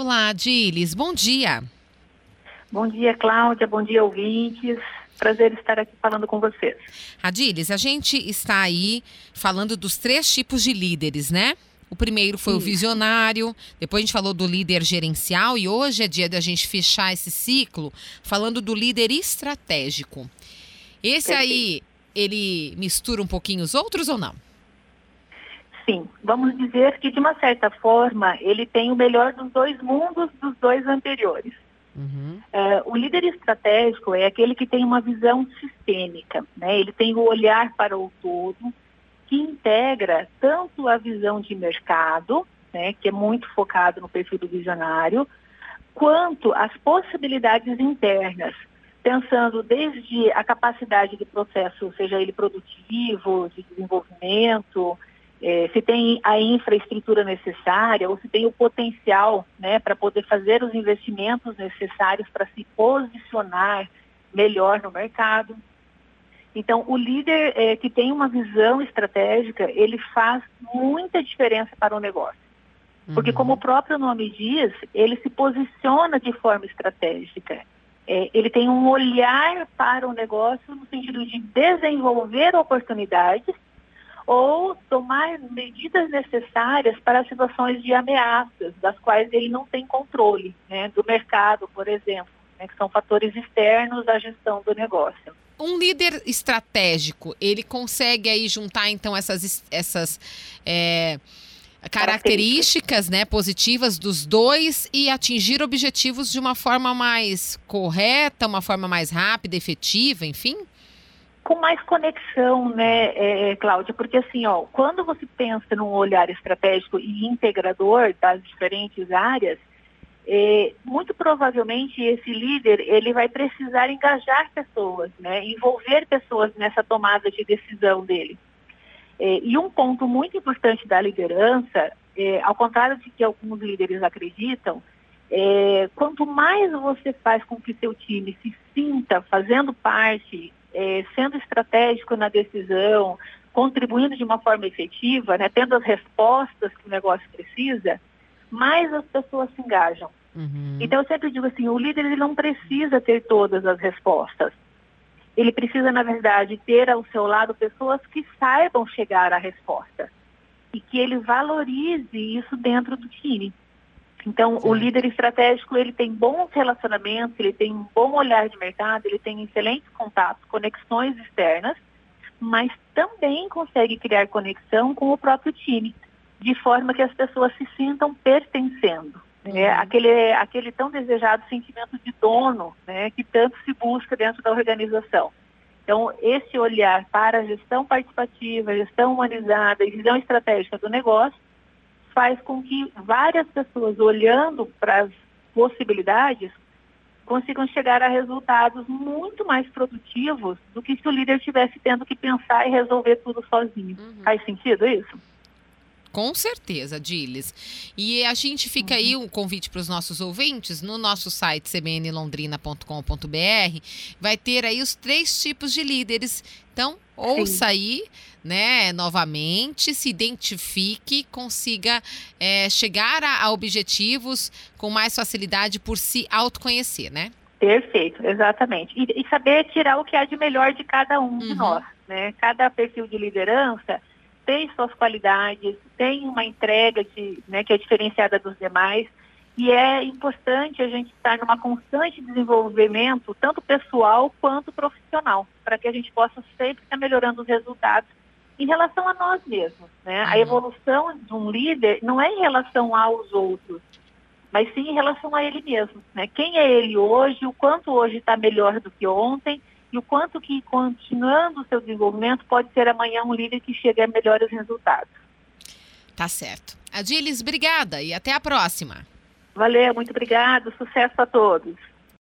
Olá, Adilis, bom dia. Bom dia, Cláudia, bom dia, ouvintes. Prazer estar aqui falando com vocês. Adilis, a gente está aí falando dos três tipos de líderes, né? O primeiro foi Sim. o visionário, depois a gente falou do líder gerencial e hoje é dia da gente fechar esse ciclo falando do líder estratégico. Esse Perfeito. aí, ele mistura um pouquinho os outros ou não? Sim, vamos dizer que de uma certa forma ele tem o melhor dos dois mundos dos dois anteriores. Uhum. Uh, o líder estratégico é aquele que tem uma visão sistêmica, né? ele tem o olhar para o todo, que integra tanto a visão de mercado, né, que é muito focado no perfil do visionário, quanto as possibilidades internas, pensando desde a capacidade de processo, seja ele produtivo, de desenvolvimento, é, se tem a infraestrutura necessária ou se tem o potencial né, para poder fazer os investimentos necessários para se posicionar melhor no mercado. Então, o líder é, que tem uma visão estratégica, ele faz muita diferença para o negócio. Porque, como o uhum. próprio nome diz, ele se posiciona de forma estratégica. É, ele tem um olhar para o negócio no sentido de desenvolver oportunidades ou tomar medidas necessárias para situações de ameaças, das quais ele não tem controle, né, do mercado, por exemplo, né, que são fatores externos à gestão do negócio um líder estratégico, ele consegue aí juntar então essas, essas é, características né, positivas dos dois e atingir objetivos de uma forma mais correta, uma forma mais rápida, efetiva, enfim? Com mais conexão, né, é, é Cláudia? Porque assim, ó, quando você pensa num olhar estratégico e integrador das diferentes áreas, é, muito provavelmente esse líder ele vai precisar engajar pessoas, né, envolver pessoas nessa tomada de decisão dele. É, e um ponto muito importante da liderança, é, ao contrário de que alguns líderes acreditam, é, quanto mais você faz com que seu time se sinta fazendo parte, é, sendo estratégico na decisão, contribuindo de uma forma efetiva, né, tendo as respostas que o negócio precisa, mais as pessoas se engajam. Uhum. Então eu sempre digo assim, o líder ele não precisa ter todas as respostas. Ele precisa, na verdade, ter ao seu lado pessoas que saibam chegar à resposta e que ele valorize isso dentro do time. Então, Sim. o líder estratégico, ele tem bons relacionamentos, ele tem um bom olhar de mercado, ele tem excelentes contatos, conexões externas, mas também consegue criar conexão com o próprio time de forma que as pessoas se sintam pertencendo. Né? Uhum. Aquele, aquele tão desejado sentimento de dono né? que tanto se busca dentro da organização. Então, esse olhar para a gestão participativa, gestão humanizada e visão estratégica do negócio faz com que várias pessoas, olhando para as possibilidades, consigam chegar a resultados muito mais produtivos do que se o líder estivesse tendo que pensar e resolver tudo sozinho. Uhum. Faz sentido isso? Com certeza, Diles. E a gente fica aí um convite para os nossos ouvintes no nosso site cbnlondrina.com.br. Vai ter aí os três tipos de líderes. Então, ouça aí, né, novamente, se identifique, consiga é, chegar a, a objetivos com mais facilidade por se autoconhecer, né? Perfeito, exatamente. E, e, saber tirar o que há de melhor de cada um uhum. de nós, né? Cada perfil de liderança tem suas qualidades, tem uma entrega de, né, que é diferenciada dos demais. E é importante a gente estar numa constante desenvolvimento, tanto pessoal quanto profissional, para que a gente possa sempre estar melhorando os resultados em relação a nós mesmos. Né? A uhum. evolução de um líder não é em relação aos outros, mas sim em relação a ele mesmo. Né? Quem é ele hoje, o quanto hoje está melhor do que ontem e o quanto que, continuando o seu desenvolvimento, pode ser amanhã um líder que chegue a melhores resultados. Tá certo. Adilis, obrigada e até a próxima. Valeu, muito obrigado. Sucesso a todos.